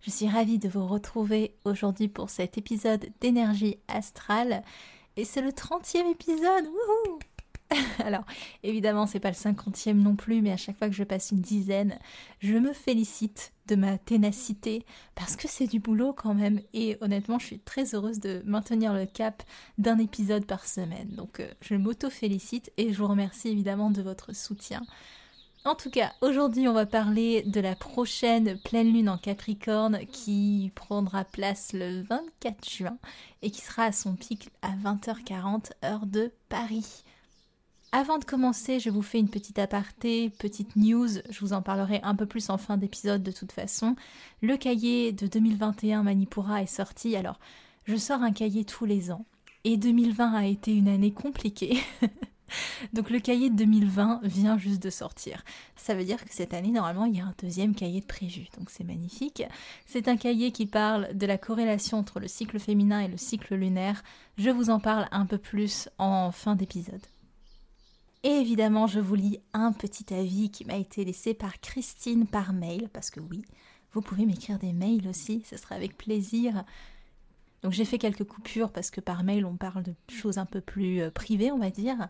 Je suis ravie de vous retrouver aujourd'hui pour cet épisode d'énergie astrale et c'est le 30e épisode. Wouhou Alors, évidemment, c'est pas le cinquantième non plus, mais à chaque fois que je passe une dizaine, je me félicite de ma ténacité parce que c'est du boulot quand même. Et honnêtement, je suis très heureuse de maintenir le cap d'un épisode par semaine. Donc, euh, je m'auto-félicite et je vous remercie évidemment de votre soutien. En tout cas, aujourd'hui, on va parler de la prochaine pleine lune en Capricorne qui prendra place le 24 juin et qui sera à son pic à 20h40 heure de Paris. Avant de commencer, je vous fais une petite aparté, petite news, je vous en parlerai un peu plus en fin d'épisode de toute façon. Le cahier de 2021 Manipura est sorti, alors je sors un cahier tous les ans, et 2020 a été une année compliquée. Donc le cahier de 2020 vient juste de sortir. Ça veut dire que cette année, normalement, il y a un deuxième cahier de prévu. Donc c'est magnifique. C'est un cahier qui parle de la corrélation entre le cycle féminin et le cycle lunaire. Je vous en parle un peu plus en fin d'épisode. Et évidemment, je vous lis un petit avis qui m'a été laissé par Christine par mail, parce que oui, vous pouvez m'écrire des mails aussi, ce sera avec plaisir. Donc j'ai fait quelques coupures parce que par mail on parle de choses un peu plus euh, privées, on va dire.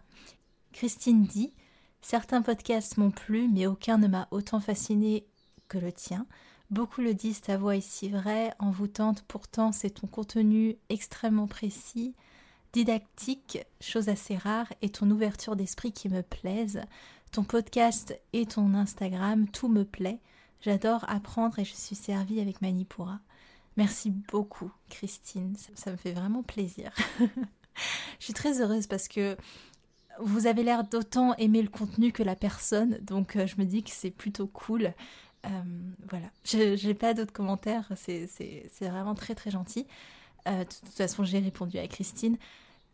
Christine dit Certains podcasts m'ont plu, mais aucun ne m'a autant fasciné que le tien. Beaucoup le disent, ta voix est si vraie, envoûtante, pourtant c'est ton contenu extrêmement précis didactique, chose assez rare, et ton ouverture d'esprit qui me plaisent. Ton podcast et ton Instagram, tout me plaît. J'adore apprendre et je suis servie avec Manipura. Merci beaucoup, Christine. Ça, me fait vraiment plaisir. je suis très heureuse parce que vous avez l'air d'autant aimer le contenu que la personne, donc euh, je me dis que c'est plutôt cool. Euh, voilà, je n'ai pas d'autres commentaires, c'est vraiment très très gentil. Euh, de toute façon, j'ai répondu à Christine.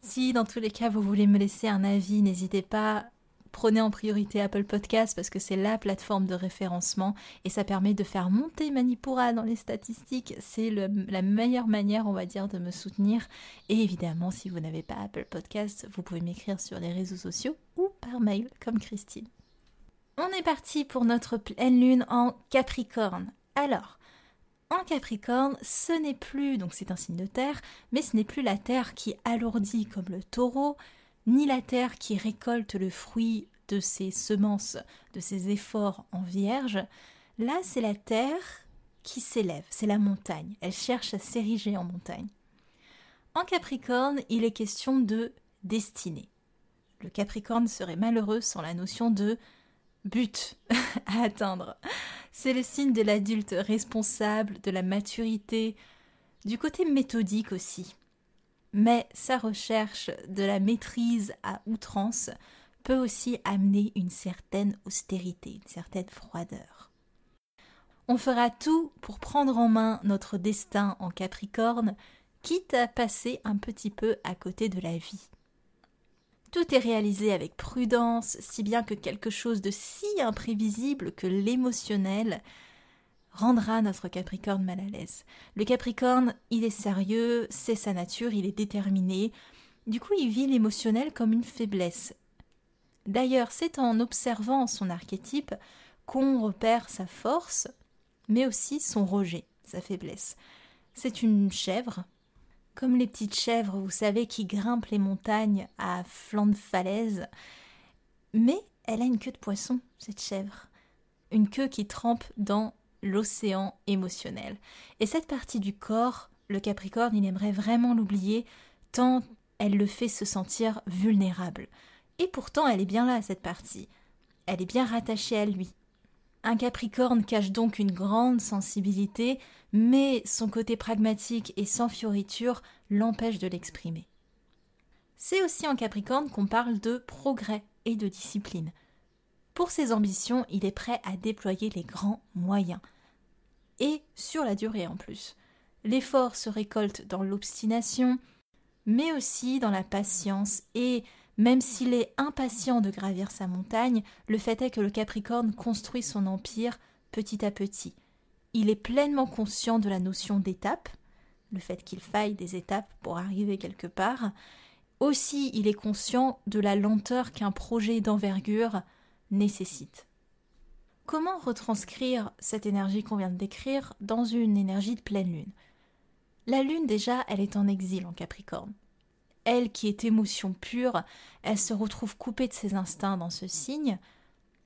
Si dans tous les cas vous voulez me laisser un avis, n'hésitez pas. Prenez en priorité Apple Podcast parce que c'est la plateforme de référencement et ça permet de faire monter Manipura dans les statistiques. C'est la meilleure manière, on va dire, de me soutenir. Et évidemment, si vous n'avez pas Apple Podcast, vous pouvez m'écrire sur les réseaux sociaux ou par mail comme Christine. On est parti pour notre pleine lune en Capricorne. Alors, en Capricorne, ce n'est plus, donc c'est un signe de terre, mais ce n'est plus la terre qui alourdit comme le taureau, ni la terre qui récolte le fruit de ses semences, de ses efforts en vierge. Là, c'est la terre qui s'élève, c'est la montagne. Elle cherche à s'ériger en montagne. En Capricorne, il est question de destinée. Le Capricorne serait malheureux sans la notion de but à atteindre. C'est le signe de l'adulte responsable, de la maturité, du côté méthodique aussi. Mais sa recherche de la maîtrise à outrance peut aussi amener une certaine austérité, une certaine froideur. On fera tout pour prendre en main notre destin en Capricorne, quitte à passer un petit peu à côté de la vie. Tout est réalisé avec prudence, si bien que quelque chose de si imprévisible que l'émotionnel rendra notre Capricorne mal à l'aise. Le Capricorne, il est sérieux, c'est sa nature, il est déterminé. Du coup, il vit l'émotionnel comme une faiblesse. D'ailleurs, c'est en observant son archétype qu'on repère sa force, mais aussi son rejet, sa faiblesse. C'est une chèvre, comme les petites chèvres, vous savez, qui grimpent les montagnes à flanc de falaise. Mais elle a une queue de poisson, cette chèvre. Une queue qui trempe dans l'océan émotionnel. Et cette partie du corps, le Capricorne, il aimerait vraiment l'oublier, tant elle le fait se sentir vulnérable. Et pourtant, elle est bien là, cette partie. Elle est bien rattachée à lui. Un Capricorne cache donc une grande sensibilité, mais son côté pragmatique et sans fioriture l'empêche de l'exprimer. C'est aussi en Capricorne qu'on parle de progrès et de discipline. Pour ses ambitions, il est prêt à déployer les grands moyens. Et sur la durée en plus. L'effort se récolte dans l'obstination, mais aussi dans la patience et même s'il est impatient de gravir sa montagne, le fait est que le Capricorne construit son empire petit à petit. Il est pleinement conscient de la notion d'étape, le fait qu'il faille des étapes pour arriver quelque part. Aussi, il est conscient de la lenteur qu'un projet d'envergure nécessite. Comment retranscrire cette énergie qu'on vient de décrire dans une énergie de pleine lune? La lune déjà, elle est en exil en Capricorne elle qui est émotion pure, elle se retrouve coupée de ses instincts dans ce signe.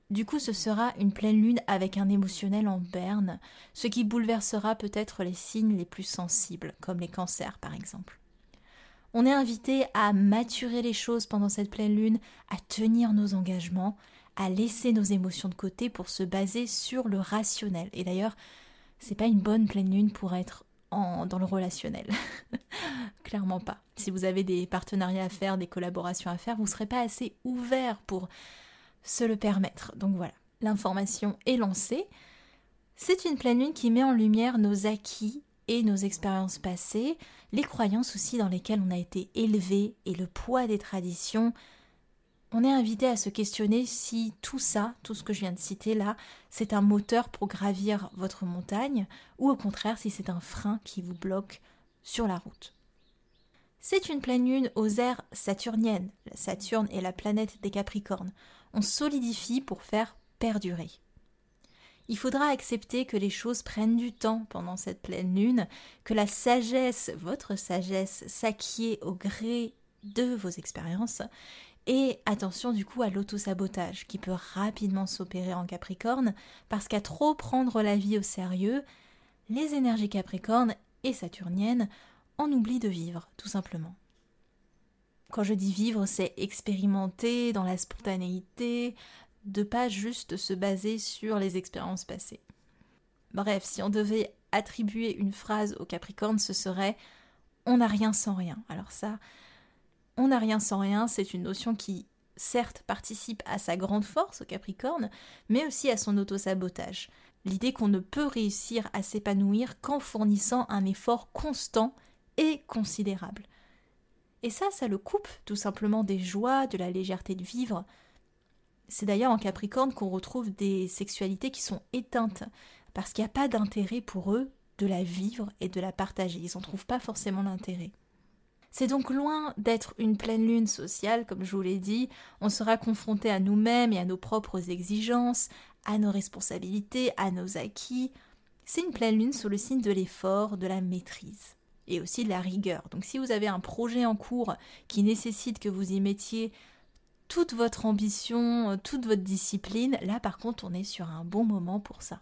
Du coup, ce sera une pleine lune avec un émotionnel en berne, ce qui bouleversera peut-être les signes les plus sensibles, comme les cancers par exemple. On est invité à maturer les choses pendant cette pleine lune, à tenir nos engagements, à laisser nos émotions de côté pour se baser sur le rationnel. Et d'ailleurs, c'est pas une bonne pleine lune pour être dans le relationnel. Clairement pas. Si vous avez des partenariats à faire, des collaborations à faire, vous ne serez pas assez ouvert pour se le permettre. Donc voilà, l'information est lancée. C'est une pleine lune qui met en lumière nos acquis et nos expériences passées, les croyances aussi dans lesquelles on a été élevé et le poids des traditions, on est invité à se questionner si tout ça, tout ce que je viens de citer là, c'est un moteur pour gravir votre montagne, ou au contraire si c'est un frein qui vous bloque sur la route. C'est une pleine lune aux aires saturniennes. Saturne est la planète des Capricornes. On solidifie pour faire perdurer. Il faudra accepter que les choses prennent du temps pendant cette pleine lune, que la sagesse, votre sagesse, s'acquiert au gré de vos expériences, et attention du coup à l'autosabotage qui peut rapidement s'opérer en Capricorne parce qu'à trop prendre la vie au sérieux, les énergies Capricorne et saturniennes en oublient de vivre, tout simplement. Quand je dis vivre, c'est expérimenter dans la spontanéité, de pas juste se baser sur les expériences passées. Bref, si on devait attribuer une phrase au Capricorne, ce serait on n'a rien sans rien. Alors ça, on n'a rien sans rien, c'est une notion qui certes participe à sa grande force au Capricorne, mais aussi à son autosabotage. L'idée qu'on ne peut réussir à s'épanouir qu'en fournissant un effort constant et considérable. Et ça, ça le coupe tout simplement des joies, de la légèreté de vivre. C'est d'ailleurs en Capricorne qu'on retrouve des sexualités qui sont éteintes, parce qu'il n'y a pas d'intérêt pour eux de la vivre et de la partager. Ils n'en trouvent pas forcément l'intérêt. C'est donc loin d'être une pleine lune sociale, comme je vous l'ai dit, on sera confronté à nous-mêmes et à nos propres exigences, à nos responsabilités, à nos acquis. C'est une pleine lune sous le signe de l'effort, de la maîtrise et aussi de la rigueur. Donc si vous avez un projet en cours qui nécessite que vous y mettiez toute votre ambition, toute votre discipline, là par contre on est sur un bon moment pour ça.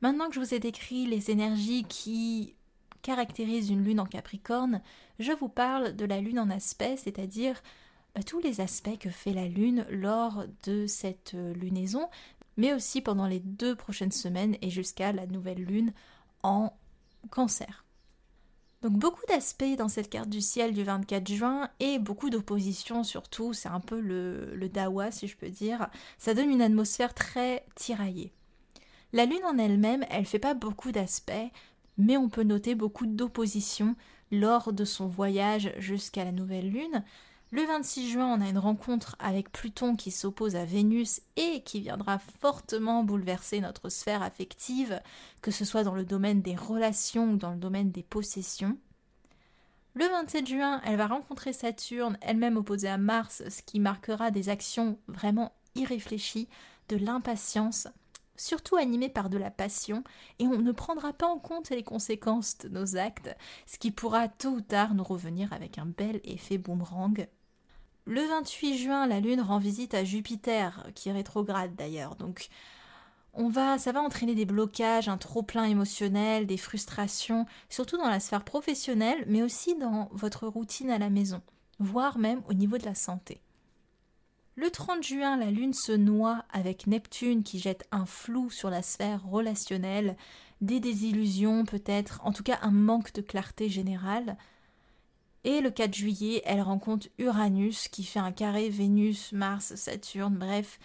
Maintenant que je vous ai décrit les énergies qui caractérise une lune en Capricorne, je vous parle de la lune en aspect, c'est-à-dire bah, tous les aspects que fait la lune lors de cette euh, lunaison, mais aussi pendant les deux prochaines semaines et jusqu'à la nouvelle lune en cancer. Donc beaucoup d'aspects dans cette carte du ciel du 24 juin et beaucoup d'opposition surtout, c'est un peu le, le dawa si je peux dire, ça donne une atmosphère très tiraillée. La lune en elle-même, elle fait pas beaucoup d'aspects, mais on peut noter beaucoup d'opposition lors de son voyage jusqu'à la nouvelle lune. Le 26 juin, on a une rencontre avec Pluton qui s'oppose à Vénus et qui viendra fortement bouleverser notre sphère affective, que ce soit dans le domaine des relations ou dans le domaine des possessions. Le 27 juin, elle va rencontrer Saturne, elle-même opposée à Mars, ce qui marquera des actions vraiment irréfléchies, de l'impatience, surtout animé par de la passion, et on ne prendra pas en compte les conséquences de nos actes, ce qui pourra tôt ou tard nous revenir avec un bel effet boomerang. Le 28 juin, la Lune rend visite à Jupiter, qui est rétrograde d'ailleurs, donc on va, ça va entraîner des blocages, un trop-plein émotionnel, des frustrations, surtout dans la sphère professionnelle, mais aussi dans votre routine à la maison, voire même au niveau de la santé. Le 30 juin, la Lune se noie avec Neptune qui jette un flou sur la sphère relationnelle, des désillusions peut-être, en tout cas un manque de clarté générale. Et le 4 juillet, elle rencontre Uranus qui fait un carré Vénus, Mars, Saturne, bref,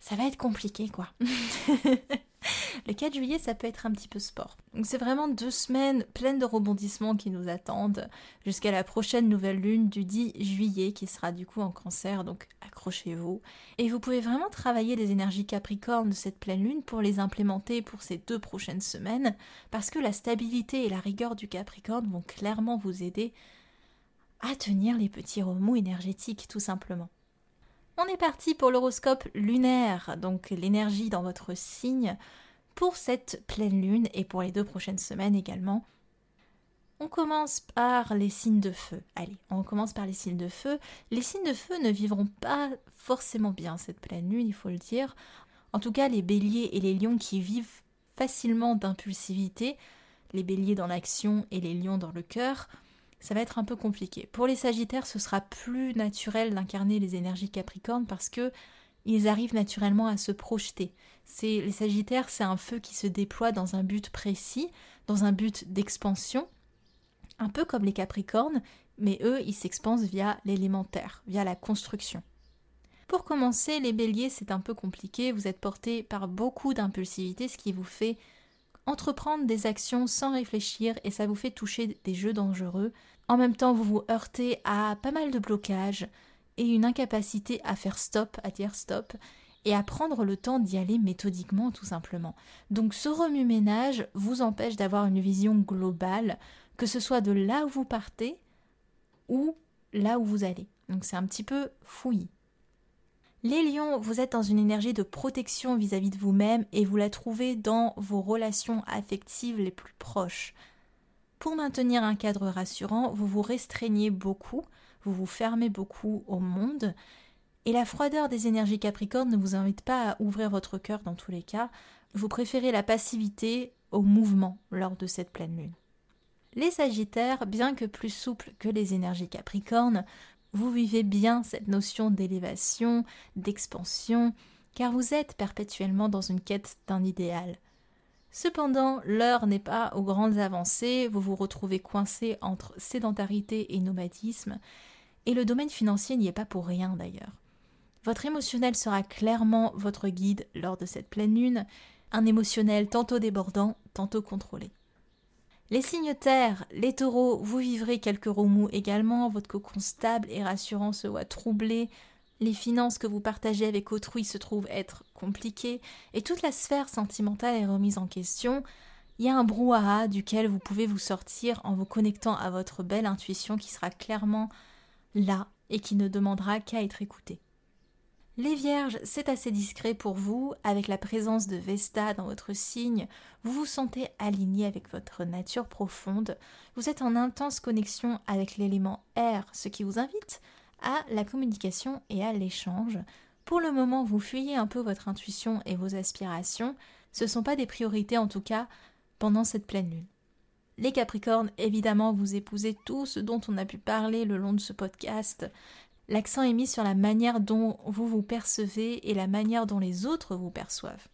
ça va être compliqué quoi. le 4 juillet, ça peut être un petit peu sport. Donc c'est vraiment deux semaines pleines de rebondissements qui nous attendent jusqu'à la prochaine nouvelle lune du 10 juillet qui sera du coup en cancer, donc accrochez-vous. Et vous pouvez vraiment travailler les énergies capricornes de cette pleine lune pour les implémenter pour ces deux prochaines semaines parce que la stabilité et la rigueur du capricorne vont clairement vous aider à tenir les petits remous énergétiques tout simplement. On est parti pour l'horoscope lunaire, donc l'énergie dans votre signe pour cette pleine lune et pour les deux prochaines semaines également. On commence par les signes de feu. Allez, on commence par les signes de feu. Les signes de feu ne vivront pas forcément bien cette pleine lune, il faut le dire. En tout cas, les béliers et les lions qui vivent facilement d'impulsivité, les béliers dans l'action et les lions dans le cœur, ça va être un peu compliqué. Pour les Sagittaires, ce sera plus naturel d'incarner les énergies Capricornes parce que ils arrivent naturellement à se projeter. C'est les Sagittaires, c'est un feu qui se déploie dans un but précis, dans un but d'expansion, un peu comme les Capricornes, mais eux, ils s'expansent via l'élémentaire, via la construction. Pour commencer, les béliers, c'est un peu compliqué, vous êtes portés par beaucoup d'impulsivité, ce qui vous fait entreprendre des actions sans réfléchir et ça vous fait toucher des jeux dangereux. En même temps, vous vous heurtez à pas mal de blocages et une incapacité à faire stop, à dire stop, et à prendre le temps d'y aller méthodiquement tout simplement. Donc ce remue-ménage vous empêche d'avoir une vision globale, que ce soit de là où vous partez ou là où vous allez. Donc c'est un petit peu fouillis. Les lions, vous êtes dans une énergie de protection vis-à-vis de vous-même et vous la trouvez dans vos relations affectives les plus proches. Pour maintenir un cadre rassurant, vous vous restreignez beaucoup, vous vous fermez beaucoup au monde, et la froideur des énergies capricornes ne vous invite pas à ouvrir votre cœur dans tous les cas, vous préférez la passivité au mouvement lors de cette pleine lune. Les Sagittaires, bien que plus souples que les énergies capricornes, vous vivez bien cette notion d'élévation, d'expansion, car vous êtes perpétuellement dans une quête d'un idéal. Cependant, l'heure n'est pas aux grandes avancées, vous vous retrouvez coincé entre sédentarité et nomadisme, et le domaine financier n'y est pas pour rien d'ailleurs. Votre émotionnel sera clairement votre guide lors de cette pleine lune, un émotionnel tantôt débordant, tantôt contrôlé. Les signes terre, les taureaux, vous vivrez quelques remous également, votre cocon stable et rassurant se voit troublé, les finances que vous partagez avec autrui se trouvent être compliquées, et toute la sphère sentimentale est remise en question. Il y a un brouhaha duquel vous pouvez vous sortir en vous connectant à votre belle intuition qui sera clairement là et qui ne demandera qu'à être écoutée. Les vierges, c'est assez discret pour vous, avec la présence de Vesta dans votre signe, vous vous sentez aligné avec votre nature profonde, vous êtes en intense connexion avec l'élément air, ce qui vous invite à la communication et à l'échange. Pour le moment, vous fuyez un peu votre intuition et vos aspirations, ce ne sont pas des priorités en tout cas pendant cette pleine lune. Les Capricornes, évidemment, vous épousez tout ce dont on a pu parler le long de ce podcast, L'accent est mis sur la manière dont vous vous percevez et la manière dont les autres vous perçoivent.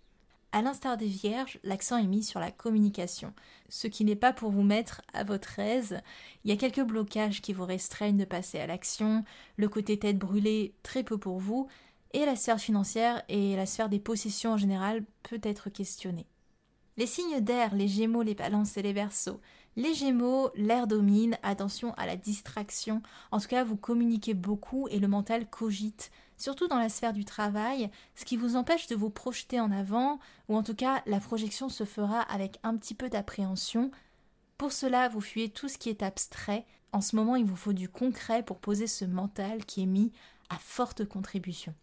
À l'instar des vierges, l'accent est mis sur la communication, ce qui n'est pas pour vous mettre à votre aise. Il y a quelques blocages qui vous restreignent de passer à l'action, le côté tête brûlée très peu pour vous, et la sphère financière et la sphère des possessions en général peut être questionnée. Les signes d'air, les gémeaux, les balances et les versos, les Gémeaux, l'air domine, attention à la distraction. En tout cas, vous communiquez beaucoup et le mental cogite, surtout dans la sphère du travail, ce qui vous empêche de vous projeter en avant, ou en tout cas, la projection se fera avec un petit peu d'appréhension. Pour cela, vous fuyez tout ce qui est abstrait. En ce moment, il vous faut du concret pour poser ce mental qui est mis à forte contribution.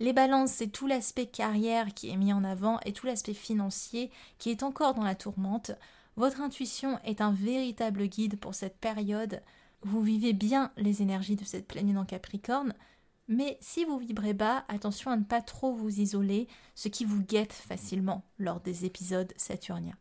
Les balances, c'est tout l'aspect carrière qui est mis en avant et tout l'aspect financier qui est encore dans la tourmente. Votre intuition est un véritable guide pour cette période. Vous vivez bien les énergies de cette lune en Capricorne, mais si vous vibrez bas, attention à ne pas trop vous isoler, ce qui vous guette facilement lors des épisodes saturniens.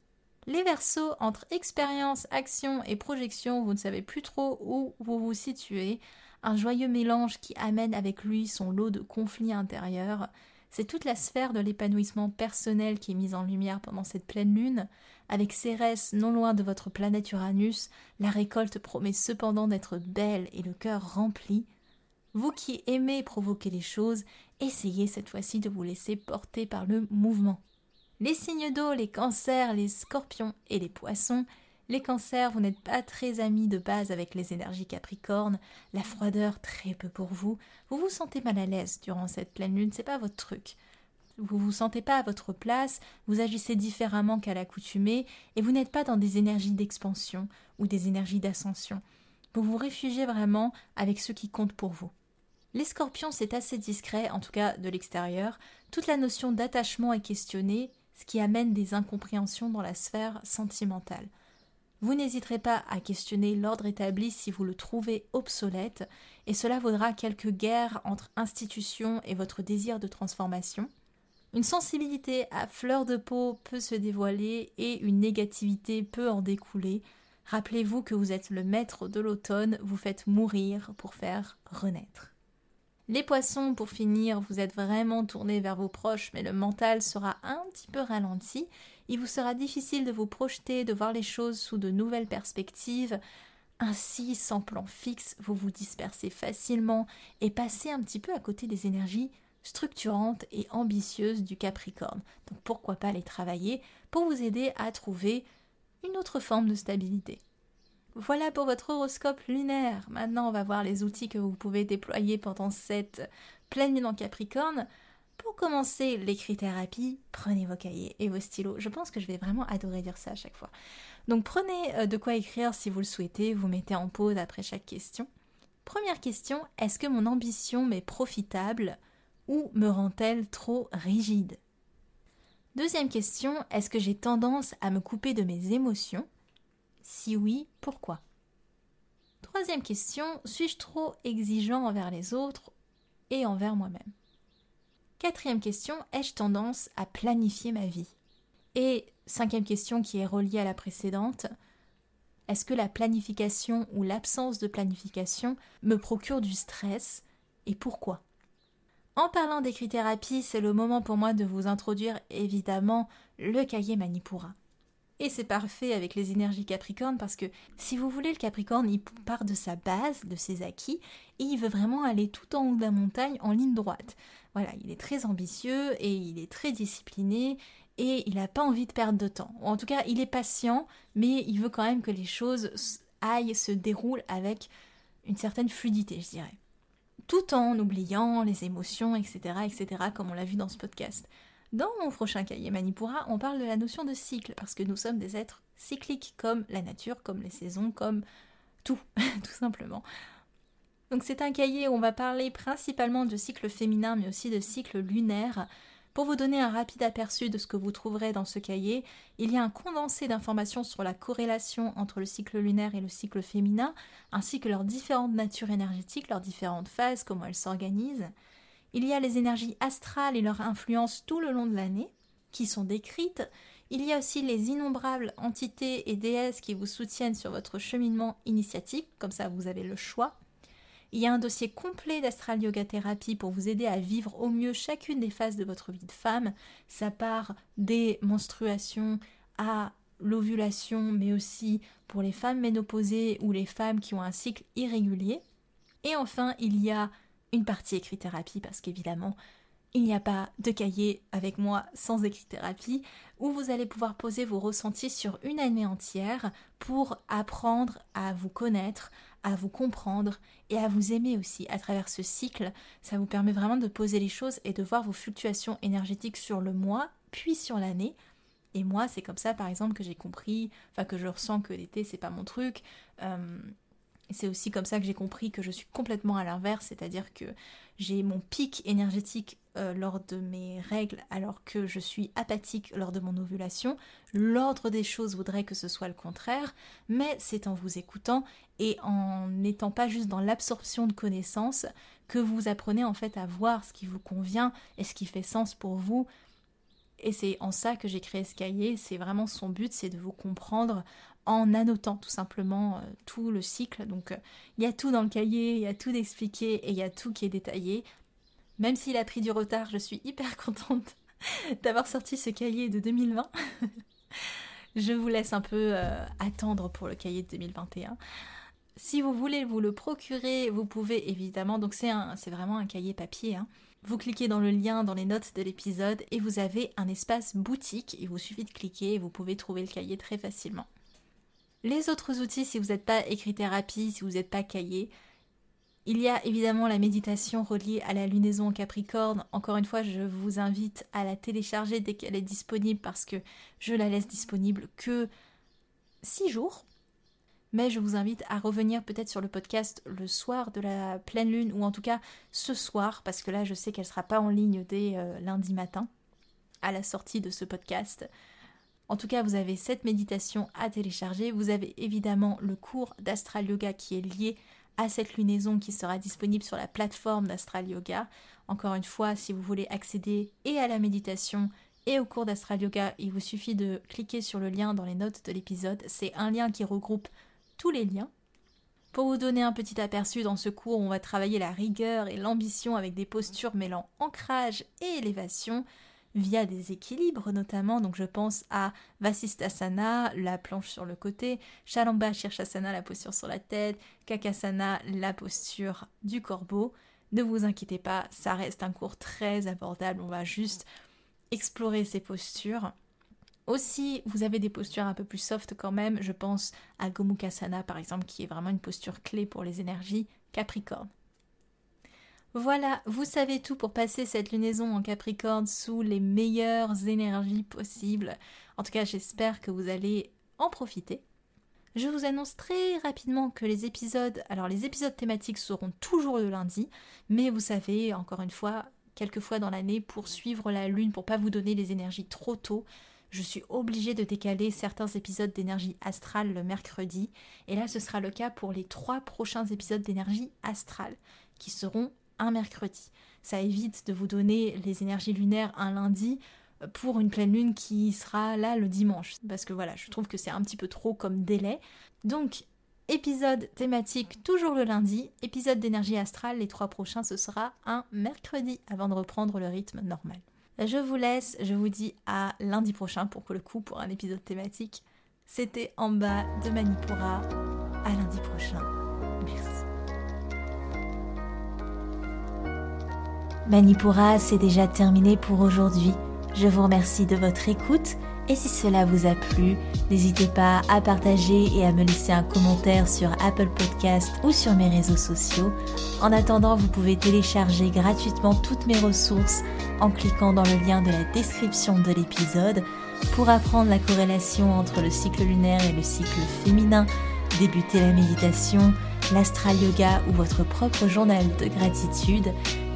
Les versos, entre expérience, action et projection, vous ne savez plus trop où vous vous situez. un joyeux mélange qui amène avec lui son lot de conflits intérieurs. C'est toute la sphère de l'épanouissement personnel qui est mise en lumière pendant cette pleine lune. Avec Cérès non loin de votre planète Uranus, la récolte promet cependant d'être belle et le cœur rempli. Vous qui aimez provoquer les choses, essayez cette fois-ci de vous laisser porter par le mouvement. Les signes d'eau, les cancers, les scorpions et les poissons les cancers, vous n'êtes pas très amis de base avec les énergies capricornes, la froideur très peu pour vous, vous vous sentez mal à l'aise durant cette pleine lune, c'est pas votre truc. Vous vous sentez pas à votre place, vous agissez différemment qu'à l'accoutumée, et vous n'êtes pas dans des énergies d'expansion ou des énergies d'ascension. Vous vous réfugiez vraiment avec ce qui compte pour vous. Les scorpions, c'est assez discret, en tout cas de l'extérieur. Toute la notion d'attachement est questionnée, ce qui amène des incompréhensions dans la sphère sentimentale. Vous n'hésiterez pas à questionner l'ordre établi si vous le trouvez obsolète, et cela vaudra quelques guerres entre institutions et votre désir de transformation. Une sensibilité à fleur de peau peut se dévoiler et une négativité peut en découler. Rappelez-vous que vous êtes le maître de l'automne, vous faites mourir pour faire renaître. Les poissons, pour finir, vous êtes vraiment tournés vers vos proches, mais le mental sera un petit peu ralenti. Il vous sera difficile de vous projeter, de voir les choses sous de nouvelles perspectives. Ainsi, sans plan fixe, vous vous dispersez facilement et passez un petit peu à côté des énergies structurantes et ambitieuses du Capricorne. Donc pourquoi pas les travailler pour vous aider à trouver une autre forme de stabilité. Voilà pour votre horoscope lunaire. Maintenant, on va voir les outils que vous pouvez déployer pendant cette pleine lune en Capricorne. Pour commencer l'écrit-thérapie, prenez vos cahiers et vos stylos. Je pense que je vais vraiment adorer dire ça à chaque fois. Donc prenez euh, de quoi écrire si vous le souhaitez, vous mettez en pause après chaque question. Première question, est-ce que mon ambition m'est profitable ou me rend-elle trop rigide? Deuxième question, est-ce que j'ai tendance à me couper de mes émotions? Si oui, pourquoi? Troisième question, suis-je trop exigeant envers les autres et envers moi-même? Quatrième question, ai-je tendance à planifier ma vie? Et cinquième question qui est reliée à la précédente, est-ce que la planification ou l'absence de planification me procure du stress et pourquoi? En parlant d'écrit-thérapie, c'est le moment pour moi de vous introduire évidemment le cahier Manipura. Et c'est parfait avec les énergies Capricorne parce que si vous voulez, le Capricorne, il part de sa base, de ses acquis, et il veut vraiment aller tout en haut de la montagne en ligne droite. Voilà, il est très ambitieux et il est très discipliné et il n'a pas envie de perdre de temps. en tout cas, il est patient, mais il veut quand même que les choses aillent, se déroulent avec une certaine fluidité, je dirais. Tout en oubliant les émotions, etc., etc., comme on l'a vu dans ce podcast. Dans mon prochain cahier Manipura, on parle de la notion de cycle, parce que nous sommes des êtres cycliques, comme la nature, comme les saisons, comme tout, tout simplement. Donc c'est un cahier où on va parler principalement de cycle féminin, mais aussi de cycle lunaire. Pour vous donner un rapide aperçu de ce que vous trouverez dans ce cahier, il y a un condensé d'informations sur la corrélation entre le cycle lunaire et le cycle féminin, ainsi que leurs différentes natures énergétiques, leurs différentes phases, comment elles s'organisent. Il y a les énergies astrales et leur influence tout le long de l'année, qui sont décrites. Il y a aussi les innombrables entités et déesses qui vous soutiennent sur votre cheminement initiatique, comme ça vous avez le choix. Il y a un dossier complet d'astral yoga thérapie pour vous aider à vivre au mieux chacune des phases de votre vie de femme. Ça part des menstruations à l'ovulation, mais aussi pour les femmes ménopausées ou les femmes qui ont un cycle irrégulier. Et enfin, il y a une partie écrit-thérapie parce qu'évidemment, il n'y a pas de cahier avec moi sans écrit-thérapie où vous allez pouvoir poser vos ressentis sur une année entière pour apprendre à vous connaître, à vous comprendre et à vous aimer aussi à travers ce cycle. Ça vous permet vraiment de poser les choses et de voir vos fluctuations énergétiques sur le mois puis sur l'année. Et moi, c'est comme ça, par exemple, que j'ai compris, enfin que je ressens que l'été, c'est pas mon truc. Euh, c'est aussi comme ça que j'ai compris que je suis complètement à l'inverse, c'est-à-dire que j'ai mon pic énergétique euh, lors de mes règles alors que je suis apathique lors de mon ovulation. L'ordre des choses voudrait que ce soit le contraire, mais c'est en vous écoutant et en n'étant pas juste dans l'absorption de connaissances que vous apprenez en fait à voir ce qui vous convient et ce qui fait sens pour vous. Et c'est en ça que j'ai créé ce cahier, c'est vraiment son but, c'est de vous comprendre en annotant tout simplement tout le cycle. Donc il y a tout dans le cahier, il y a tout d'expliqué et il y a tout qui est détaillé. Même s'il a pris du retard, je suis hyper contente d'avoir sorti ce cahier de 2020. je vous laisse un peu attendre pour le cahier de 2021. Si vous voulez vous le procurer, vous pouvez évidemment, donc c'est vraiment un cahier papier, hein. vous cliquez dans le lien dans les notes de l'épisode et vous avez un espace boutique, il vous suffit de cliquer et vous pouvez trouver le cahier très facilement. Les autres outils, si vous n'êtes pas écrit-thérapie, si vous n'êtes pas cahier, il y a évidemment la méditation reliée à la lunaison en Capricorne. Encore une fois, je vous invite à la télécharger dès qu'elle est disponible parce que je la laisse disponible que 6 jours mais je vous invite à revenir peut-être sur le podcast le soir de la pleine lune, ou en tout cas ce soir, parce que là je sais qu'elle ne sera pas en ligne dès euh, lundi matin, à la sortie de ce podcast. En tout cas, vous avez cette méditation à télécharger. Vous avez évidemment le cours d'Astral Yoga qui est lié à cette lunaison qui sera disponible sur la plateforme d'Astral Yoga. Encore une fois, si vous voulez accéder et à la méditation et au cours d'Astral Yoga, il vous suffit de cliquer sur le lien dans les notes de l'épisode. C'est un lien qui regroupe tous les liens. Pour vous donner un petit aperçu, dans ce cours, on va travailler la rigueur et l'ambition avec des postures mêlant ancrage et élévation via des équilibres notamment. Donc je pense à Vasisthasana, la planche sur le côté, Shalamba Shirshasana, la posture sur la tête, Kakasana, la posture du corbeau. Ne vous inquiétez pas, ça reste un cours très abordable. On va juste explorer ces postures aussi, vous avez des postures un peu plus soft quand même. Je pense à Gomukhasana par exemple, qui est vraiment une posture clé pour les énergies Capricorne. Voilà, vous savez tout pour passer cette lunaison en Capricorne sous les meilleures énergies possibles. En tout cas, j'espère que vous allez en profiter. Je vous annonce très rapidement que les épisodes, alors les épisodes thématiques seront toujours le lundi, mais vous savez, encore une fois, quelques fois dans l'année, pour suivre la lune, pour pas vous donner les énergies trop tôt, je suis obligée de décaler certains épisodes d'énergie astrale le mercredi. Et là, ce sera le cas pour les trois prochains épisodes d'énergie astrale, qui seront mercredi. Ça évite de vous donner les énergies lunaires un lundi pour une pleine lune qui sera là le dimanche. Parce que voilà, je trouve que c'est un petit peu trop comme délai. Donc, épisode thématique toujours le lundi, épisode d'énergie astrale, les trois prochains, ce sera un mercredi avant de reprendre le rythme normal. Je vous laisse, je vous dis à lundi prochain pour le coup pour un épisode thématique. C'était en bas de Manipura. À lundi prochain. Manipura, c'est déjà terminé pour aujourd'hui. Je vous remercie de votre écoute et si cela vous a plu, n'hésitez pas à partager et à me laisser un commentaire sur Apple Podcast ou sur mes réseaux sociaux. En attendant, vous pouvez télécharger gratuitement toutes mes ressources en cliquant dans le lien de la description de l'épisode pour apprendre la corrélation entre le cycle lunaire et le cycle féminin, débuter la méditation, l'astral yoga ou votre propre journal de gratitude.